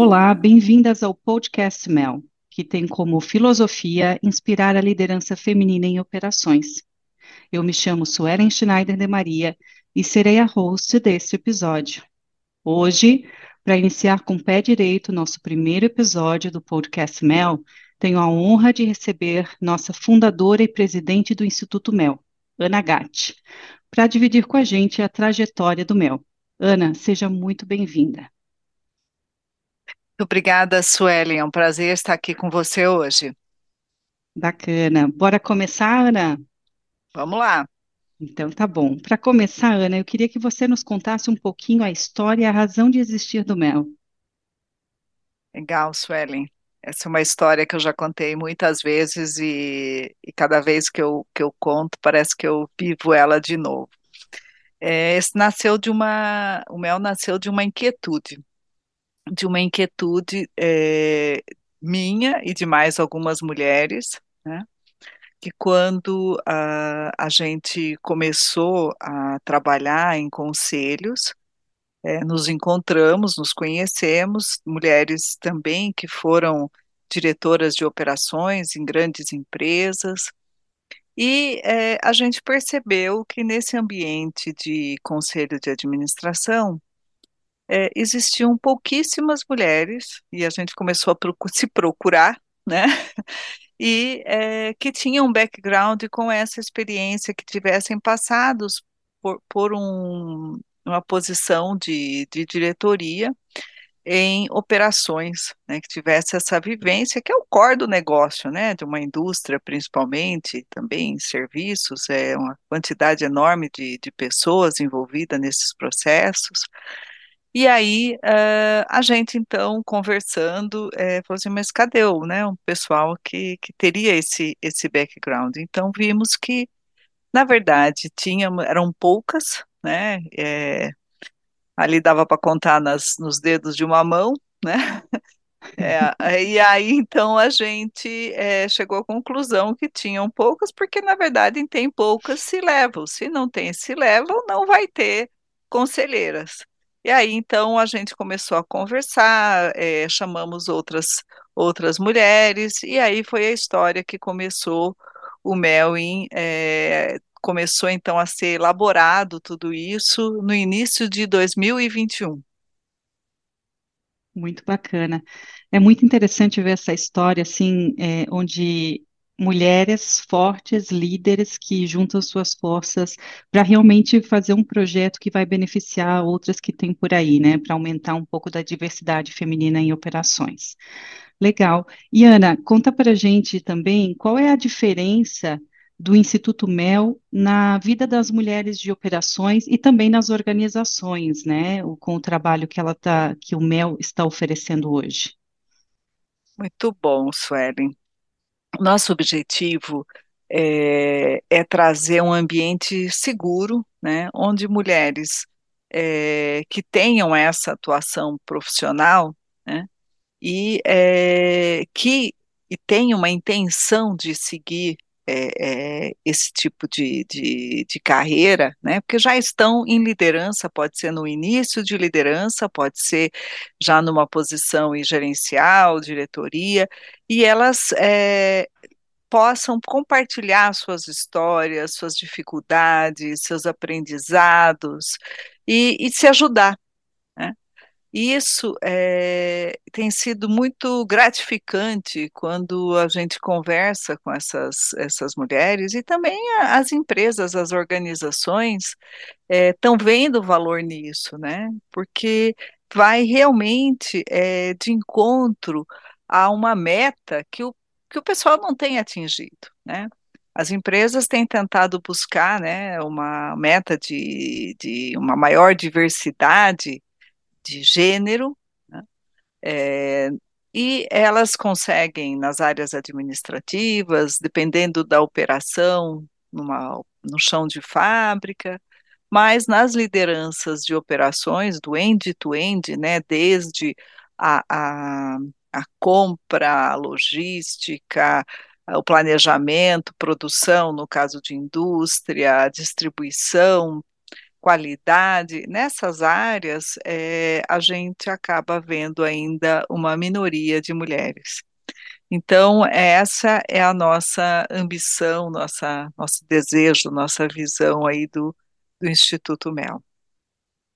Olá, bem-vindas ao podcast Mel, que tem como filosofia inspirar a liderança feminina em operações. Eu me chamo Suelen Schneider de Maria e serei a host deste episódio. Hoje, para iniciar com o pé direito nosso primeiro episódio do podcast Mel, tenho a honra de receber nossa fundadora e presidente do Instituto Mel, Ana Gatti, para dividir com a gente a trajetória do Mel. Ana, seja muito bem-vinda. Muito obrigada, Suelen. É um prazer estar aqui com você hoje. Bacana. Bora começar, Ana? Vamos lá. Então, tá bom. Para começar, Ana, eu queria que você nos contasse um pouquinho a história e a razão de existir do Mel. Legal, Suelen. Essa é uma história que eu já contei muitas vezes e, e cada vez que eu, que eu conto, parece que eu vivo ela de novo. É, esse nasceu de uma, o Mel nasceu de uma inquietude, de uma inquietude é, minha e de mais algumas mulheres, né? que quando a, a gente começou a trabalhar em conselhos, é, nos encontramos, nos conhecemos, mulheres também que foram diretoras de operações em grandes empresas, e é, a gente percebeu que nesse ambiente de conselho de administração é, existiam pouquíssimas mulheres, e a gente começou a procu se procurar, né? E é, que tinham um background com essa experiência, que tivessem passados por, por um, uma posição de, de diretoria em operações, né, que tivesse essa vivência, que é o core do negócio, né, de uma indústria principalmente, também em serviços, é uma quantidade enorme de, de pessoas envolvidas nesses processos. E aí, uh, a gente então, conversando, é, falou assim, mas cadê o, né, um pessoal que, que teria esse, esse background? Então, vimos que, na verdade, tinha, eram poucas, né, é, ali dava para contar nas, nos dedos de uma mão, né? É, e aí, então, a gente é, chegou à conclusão que tinham poucas, porque, na verdade, tem poucas se levam. Se não tem se levam, não vai ter conselheiras. E aí, então, a gente começou a conversar, é, chamamos outras, outras mulheres, e aí foi a história que começou o Melwin é, começou então a ser elaborado tudo isso no início de 2021. Muito bacana. É muito interessante ver essa história, assim, é, onde mulheres fortes, líderes que juntam suas forças para realmente fazer um projeto que vai beneficiar outras que tem por aí, né? Para aumentar um pouco da diversidade feminina em operações. Legal. E Ana, conta para gente também qual é a diferença do Instituto Mel na vida das mulheres de operações e também nas organizações, né, com o trabalho que ela tá, que o Mel está oferecendo hoje. Muito bom, Suelen. Nosso objetivo é, é trazer um ambiente seguro, né, onde mulheres é, que tenham essa atuação profissional, né, e é, que e tenham uma intenção de seguir é, é, esse tipo de, de, de, carreira, né? Porque já estão em liderança, pode ser no início de liderança, pode ser já numa posição gerencial, diretoria, e elas é, possam compartilhar suas histórias, suas dificuldades, seus aprendizados e, e se ajudar. Isso é, tem sido muito gratificante quando a gente conversa com essas, essas mulheres e também as empresas, as organizações estão é, vendo valor nisso, né? Porque vai realmente é, de encontro a uma meta que o, que o pessoal não tem atingido, né? As empresas têm tentado buscar né, uma meta de, de uma maior diversidade de gênero, né? é, e elas conseguem, nas áreas administrativas, dependendo da operação, numa, no chão de fábrica, mas nas lideranças de operações, do end-to-end, -end, né, desde a, a, a compra, a logística, o planejamento, produção, no caso de indústria, distribuição, qualidade, nessas áreas é, a gente acaba vendo ainda uma minoria de mulheres. Então, essa é a nossa ambição, nossa, nosso desejo, nossa visão aí do, do Instituto Mel.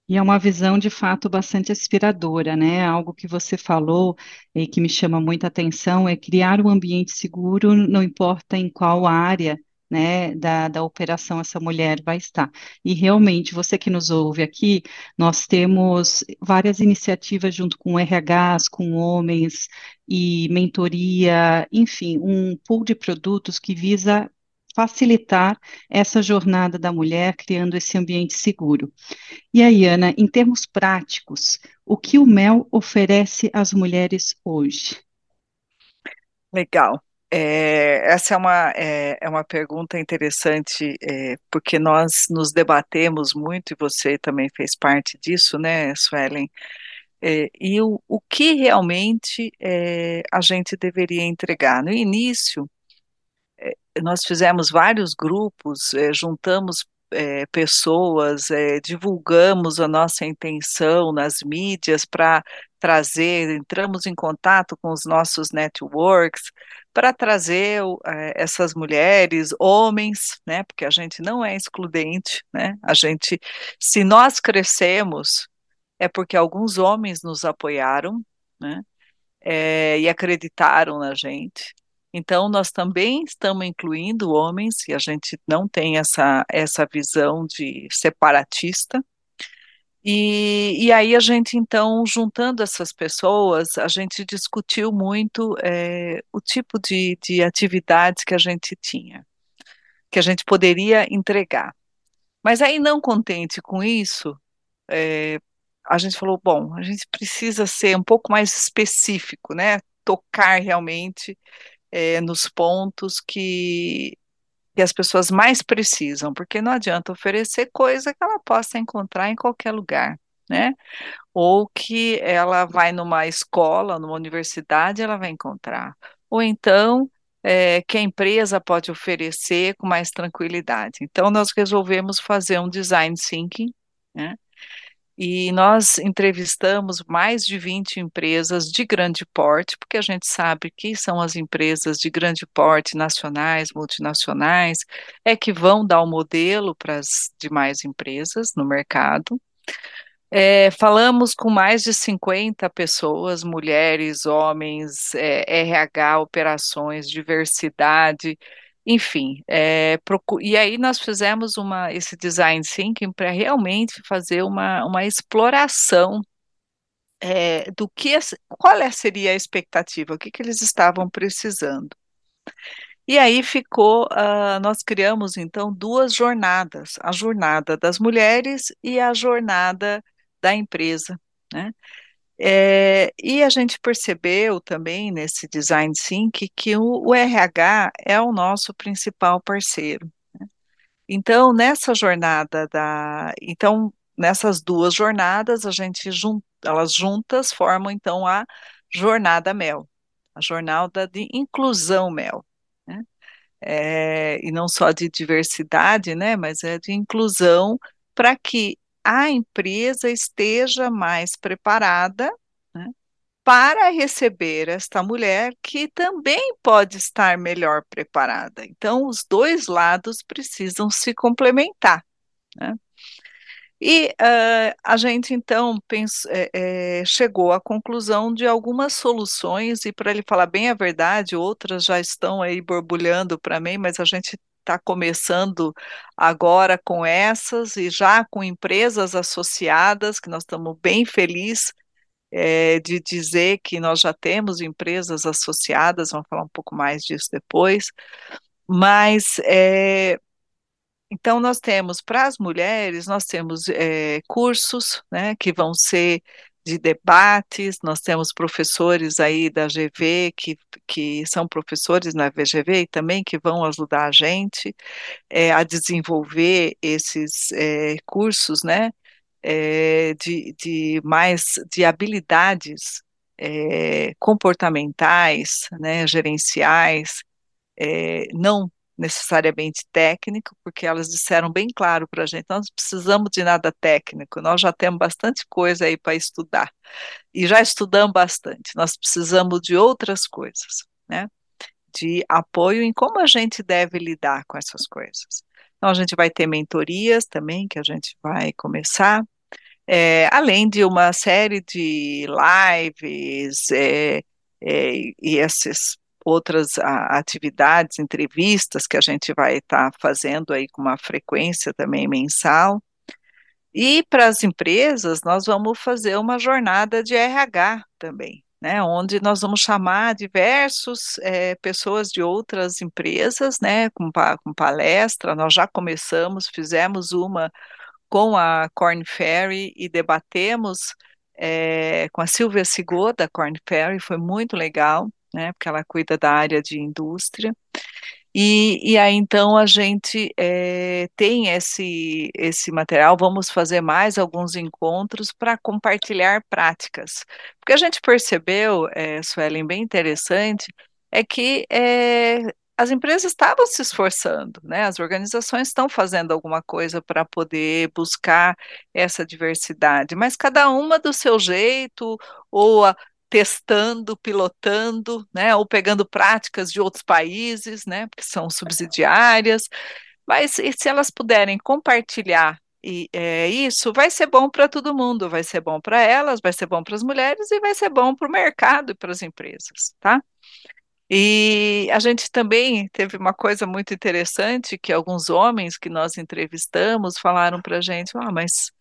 E é uma visão de fato bastante inspiradora, né? Algo que você falou e que me chama muita atenção é criar um ambiente seguro, não importa em qual área né, da, da operação essa mulher vai estar. E realmente, você que nos ouve aqui, nós temos várias iniciativas junto com RHs, com homens e mentoria, enfim, um pool de produtos que visa facilitar essa jornada da mulher, criando esse ambiente seguro. E aí, Ana, em termos práticos, o que o MEL oferece às mulheres hoje? Legal. É, essa é uma, é, é, uma pergunta interessante, é, porque nós nos debatemos muito, e você também fez parte disso, né, Suelen? É, e o, o que realmente é, a gente deveria entregar? No início, é, nós fizemos vários grupos, juntamos é, pessoas, é, divulgamos a nossa intenção nas mídias para trazer, entramos em contato com os nossos networks para trazer é, essas mulheres, homens, né, porque a gente não é excludente, né, a gente, se nós crescemos, é porque alguns homens nos apoiaram, né, é, e acreditaram na gente, então, nós também estamos incluindo homens, e a gente não tem essa, essa visão de separatista. E, e aí a gente, então, juntando essas pessoas, a gente discutiu muito é, o tipo de, de atividades que a gente tinha, que a gente poderia entregar. Mas aí, não contente com isso, é, a gente falou, bom, a gente precisa ser um pouco mais específico, né? Tocar realmente é, nos pontos que, que as pessoas mais precisam, porque não adianta oferecer coisa que ela possa encontrar em qualquer lugar, né? Ou que ela vai numa escola, numa universidade, ela vai encontrar. Ou então é, que a empresa pode oferecer com mais tranquilidade. Então, nós resolvemos fazer um design thinking, né? E nós entrevistamos mais de 20 empresas de grande porte, porque a gente sabe que são as empresas de grande porte, nacionais, multinacionais, é que vão dar o modelo para as demais empresas no mercado. É, falamos com mais de 50 pessoas, mulheres, homens, é, RH, operações, diversidade, enfim, é, e aí nós fizemos uma, esse design thinking para realmente fazer uma, uma exploração é, do que qual é, seria a expectativa, o que, que eles estavam precisando. E aí ficou, uh, nós criamos então duas jornadas, a jornada das mulheres e a jornada da empresa, né? É, e a gente percebeu também nesse design think que o, o RH é o nosso principal parceiro. Né? Então, nessa jornada da. Então, nessas duas jornadas, a gente jun, elas juntas formam então a jornada MEL, a jornada de inclusão MEL. Né? É, e não só de diversidade, né, mas é de inclusão para que a empresa esteja mais preparada para receber esta mulher que também pode estar melhor preparada. Então, os dois lados precisam se complementar. Né? E uh, a gente então é, é, chegou à conclusão de algumas soluções, e para ele falar bem a verdade, outras já estão aí borbulhando para mim, mas a gente está começando agora com essas e já com empresas associadas, que nós estamos bem felizes é, de dizer que nós já temos empresas associadas, vamos falar um pouco mais disso depois, mas é, então nós temos para as mulheres, nós temos é, cursos né, que vão ser de debates, nós temos professores aí da GV que, que são professores na VGV e também que vão ajudar a gente é, a desenvolver esses é, cursos, né, é, de, de mais de habilidades comportamentais, né, gerenciais, não necessariamente técnico, porque elas disseram bem claro para a gente: nós não precisamos de nada técnico, nós já temos bastante coisa aí para estudar, e já estudamos bastante, nós precisamos de outras coisas, né? De apoio em como a gente deve lidar com essas coisas. Então, a gente vai ter mentorias também, que a gente vai começar, é, além de uma série de lives é, é, e essas outras a, atividades, entrevistas que a gente vai estar tá fazendo aí com uma frequência também mensal. E para as empresas, nós vamos fazer uma jornada de RH também, né, onde nós vamos chamar diversas é, pessoas de outras empresas, né, com, com palestra. Nós já começamos, fizemos uma com a Corn Ferry e debatemos é, com a Silvia Sigô, da Corn Ferry, foi muito legal, né, porque ela cuida da área de indústria. E, e aí então a gente é, tem esse, esse material, vamos fazer mais alguns encontros para compartilhar práticas. Porque a gente percebeu, é, Suelen, bem interessante, é que é, as empresas estavam se esforçando, né? As organizações estão fazendo alguma coisa para poder buscar essa diversidade, mas cada uma do seu jeito, ou a, testando, pilotando, né? Ou pegando práticas de outros países, né? Que são subsidiárias. Mas se elas puderem compartilhar e é, isso vai ser bom para todo mundo, vai ser bom para elas, vai ser bom para as mulheres e vai ser bom para o mercado e para as empresas, tá? E a gente também teve uma coisa muito interessante que alguns homens que nós entrevistamos falaram para a gente, ah, mas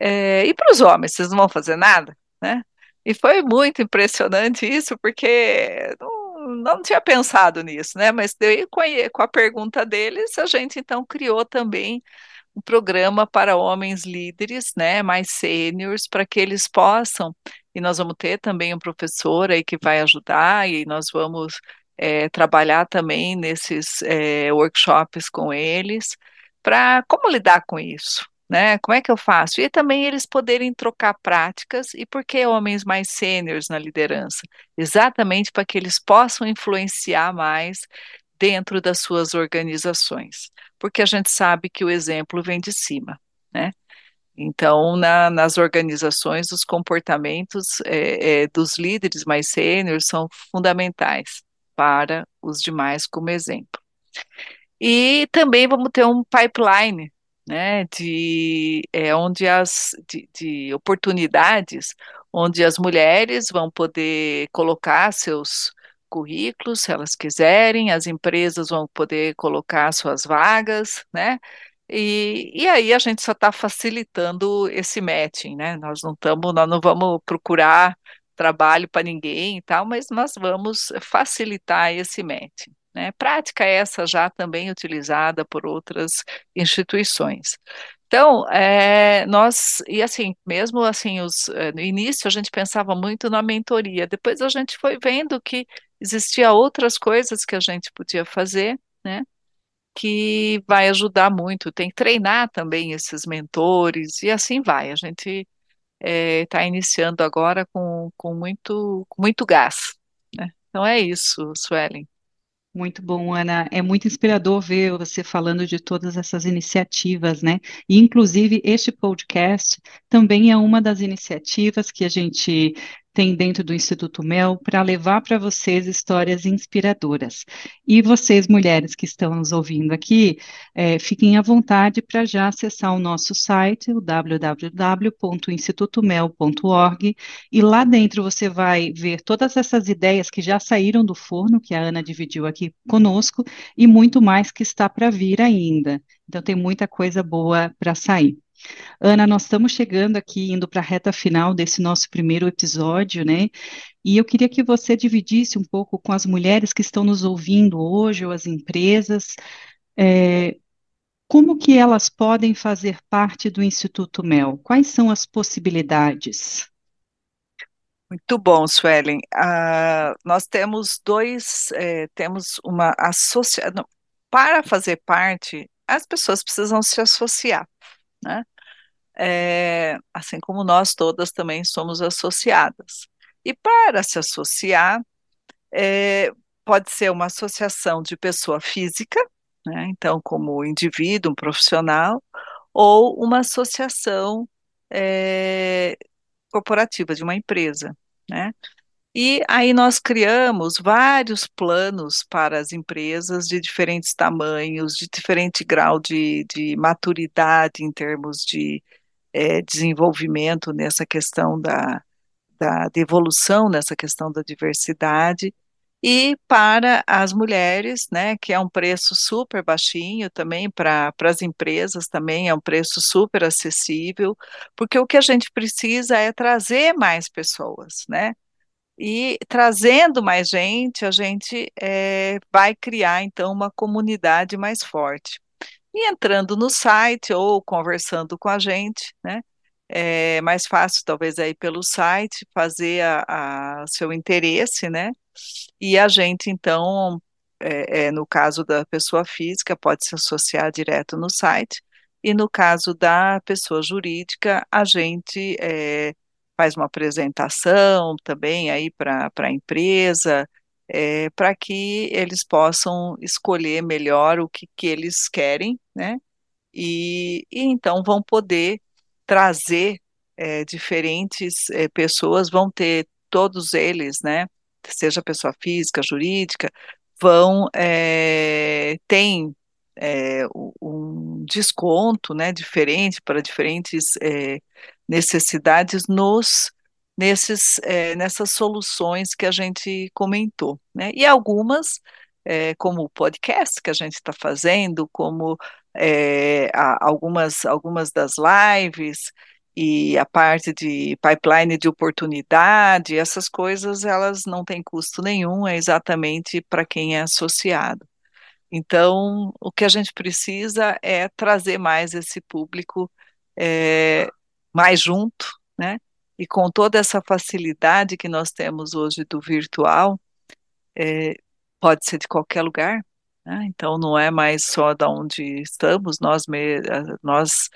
é, e para os homens, vocês não vão fazer nada, né? E foi muito impressionante isso, porque não, não tinha pensado nisso, né? Mas daí, com a, com a pergunta deles, a gente então criou também um programa para homens líderes, né, mais sêniores, para que eles possam, e nós vamos ter também um professor aí que vai ajudar, e nós vamos é, trabalhar também nesses é, workshops com eles, para como lidar com isso, né? Como é que eu faço? E também eles poderem trocar práticas, e por que homens mais sêniores na liderança? Exatamente para que eles possam influenciar mais dentro das suas organizações porque a gente sabe que o exemplo vem de cima, né? Então, na, nas organizações, os comportamentos é, é, dos líderes mais sêniores são fundamentais para os demais como exemplo. E também vamos ter um pipeline, né, de é, onde as de, de oportunidades, onde as mulheres vão poder colocar seus currículos, se elas quiserem, as empresas vão poder colocar suas vagas, né? E, e aí a gente só está facilitando esse matching, né? Nós não estamos, nós não vamos procurar trabalho para ninguém e tal, mas nós vamos facilitar esse matching. Né? Prática essa já também utilizada por outras instituições. Então, é, nós, e assim, mesmo assim, os, eh, no início a gente pensava muito na mentoria, depois a gente foi vendo que existia outras coisas que a gente podia fazer, né? Que vai ajudar muito. Tem que treinar também esses mentores e assim vai. A gente está é, iniciando agora com, com, muito, com muito gás. Né? Então é isso, Suelen. Muito bom, Ana. É muito inspirador ver você falando de todas essas iniciativas, né? E, inclusive, este podcast também é uma das iniciativas que a gente tem dentro do Instituto Mel para levar para vocês histórias inspiradoras. E vocês, mulheres que estão nos ouvindo aqui, é, fiquem à vontade para já acessar o nosso site, o www.institutomel.org, e lá dentro você vai ver todas essas ideias que já saíram do forno, que a Ana dividiu aqui conosco, e muito mais que está para vir ainda. Então, tem muita coisa boa para sair. Ana, nós estamos chegando aqui, indo para a reta final desse nosso primeiro episódio, né? E eu queria que você dividisse um pouco com as mulheres que estão nos ouvindo hoje, ou as empresas, é, como que elas podem fazer parte do Instituto Mel? Quais são as possibilidades? Muito bom, Suelen. Uh, nós temos dois, é, temos uma associação. Para fazer parte, as pessoas precisam se associar, né? é, assim como nós todas também somos associadas. E para se associar, é, pode ser uma associação de pessoa física, né? Então, como indivíduo, um profissional, ou uma associação é, corporativa de uma empresa, né? E aí nós criamos vários planos para as empresas de diferentes tamanhos, de diferente grau de, de maturidade em termos de é, desenvolvimento nessa questão da, da, evolução, nessa questão da diversidade, e para as mulheres, né, que é um preço super baixinho também para as empresas também é um preço super acessível, porque o que a gente precisa é trazer mais pessoas, né? E trazendo mais gente, a gente é, vai criar então uma comunidade mais forte. E entrando no site ou conversando com a gente, né? É mais fácil, talvez, aí pelo site, fazer a, a seu interesse, né? E a gente, então, é, é, no caso da pessoa física, pode se associar direto no site, e no caso da pessoa jurídica, a gente é, faz uma apresentação também aí para a empresa, é, para que eles possam escolher melhor o que, que eles querem, né? E, e então vão poder trazer é, diferentes é, pessoas, vão ter todos eles, né? Seja pessoa física, jurídica, vão tem um desconto, né? Diferente para diferentes necessidades nos nesses é, nessas soluções que a gente comentou, né? E algumas é, como o podcast que a gente está fazendo, como é, algumas, algumas das lives e a parte de pipeline de oportunidade, essas coisas elas não têm custo nenhum, é exatamente para quem é associado. Então, o que a gente precisa é trazer mais esse público é, mais junto, né? E com toda essa facilidade que nós temos hoje do virtual, é, pode ser de qualquer lugar, né? Então não é mais só da onde estamos, nós, nós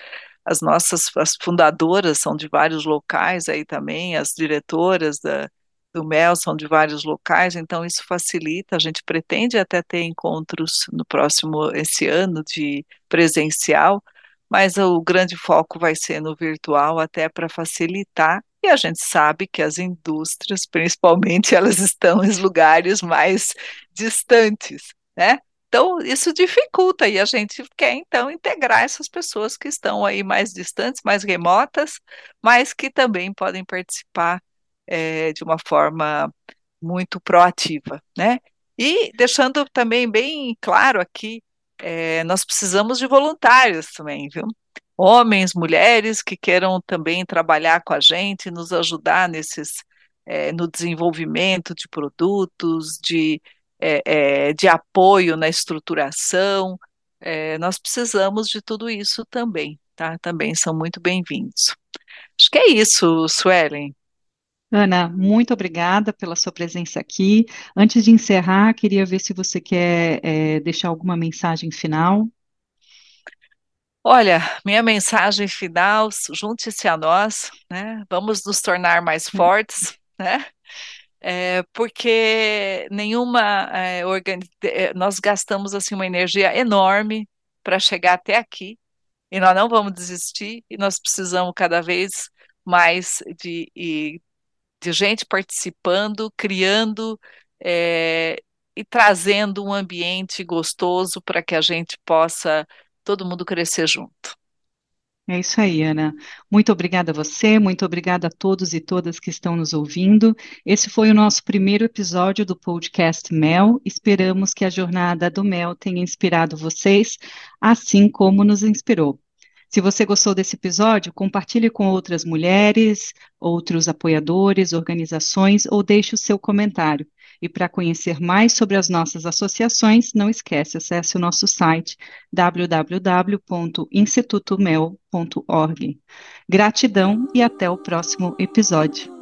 as nossas as fundadoras são de vários locais aí também, as diretoras da, do MEL são de vários locais, então isso facilita, a gente pretende até ter encontros no próximo, esse ano de presencial, mas o grande foco vai ser no virtual até para facilitar e a gente sabe que as indústrias, principalmente, elas estão em lugares mais distantes, né? Então, isso dificulta e a gente quer, então, integrar essas pessoas que estão aí mais distantes, mais remotas, mas que também podem participar é, de uma forma muito proativa, né? E deixando também bem claro aqui, é, nós precisamos de voluntários também, viu? Homens, mulheres que queiram também trabalhar com a gente, nos ajudar nesses, é, no desenvolvimento de produtos, de é, é, de apoio na estruturação. É, nós precisamos de tudo isso também, tá? Também são muito bem-vindos. Acho que é isso, Suelen. Ana, muito obrigada pela sua presença aqui. Antes de encerrar, queria ver se você quer é, deixar alguma mensagem final. Olha, minha mensagem final, junte-se a nós, né? Vamos nos tornar mais hum. fortes, né? É, porque nenhuma é, é, nós gastamos assim uma energia enorme para chegar até aqui e nós não vamos desistir e nós precisamos cada vez mais de, de gente participando, criando é, e trazendo um ambiente gostoso para que a gente possa todo mundo crescer junto. É isso aí, Ana. Muito obrigada a você, muito obrigada a todos e todas que estão nos ouvindo. Esse foi o nosso primeiro episódio do podcast Mel. Esperamos que a jornada do Mel tenha inspirado vocês, assim como nos inspirou. Se você gostou desse episódio, compartilhe com outras mulheres, outros apoiadores, organizações ou deixe o seu comentário. E para conhecer mais sobre as nossas associações, não esquece, acesse o nosso site www.institutomel.org. Gratidão e até o próximo episódio.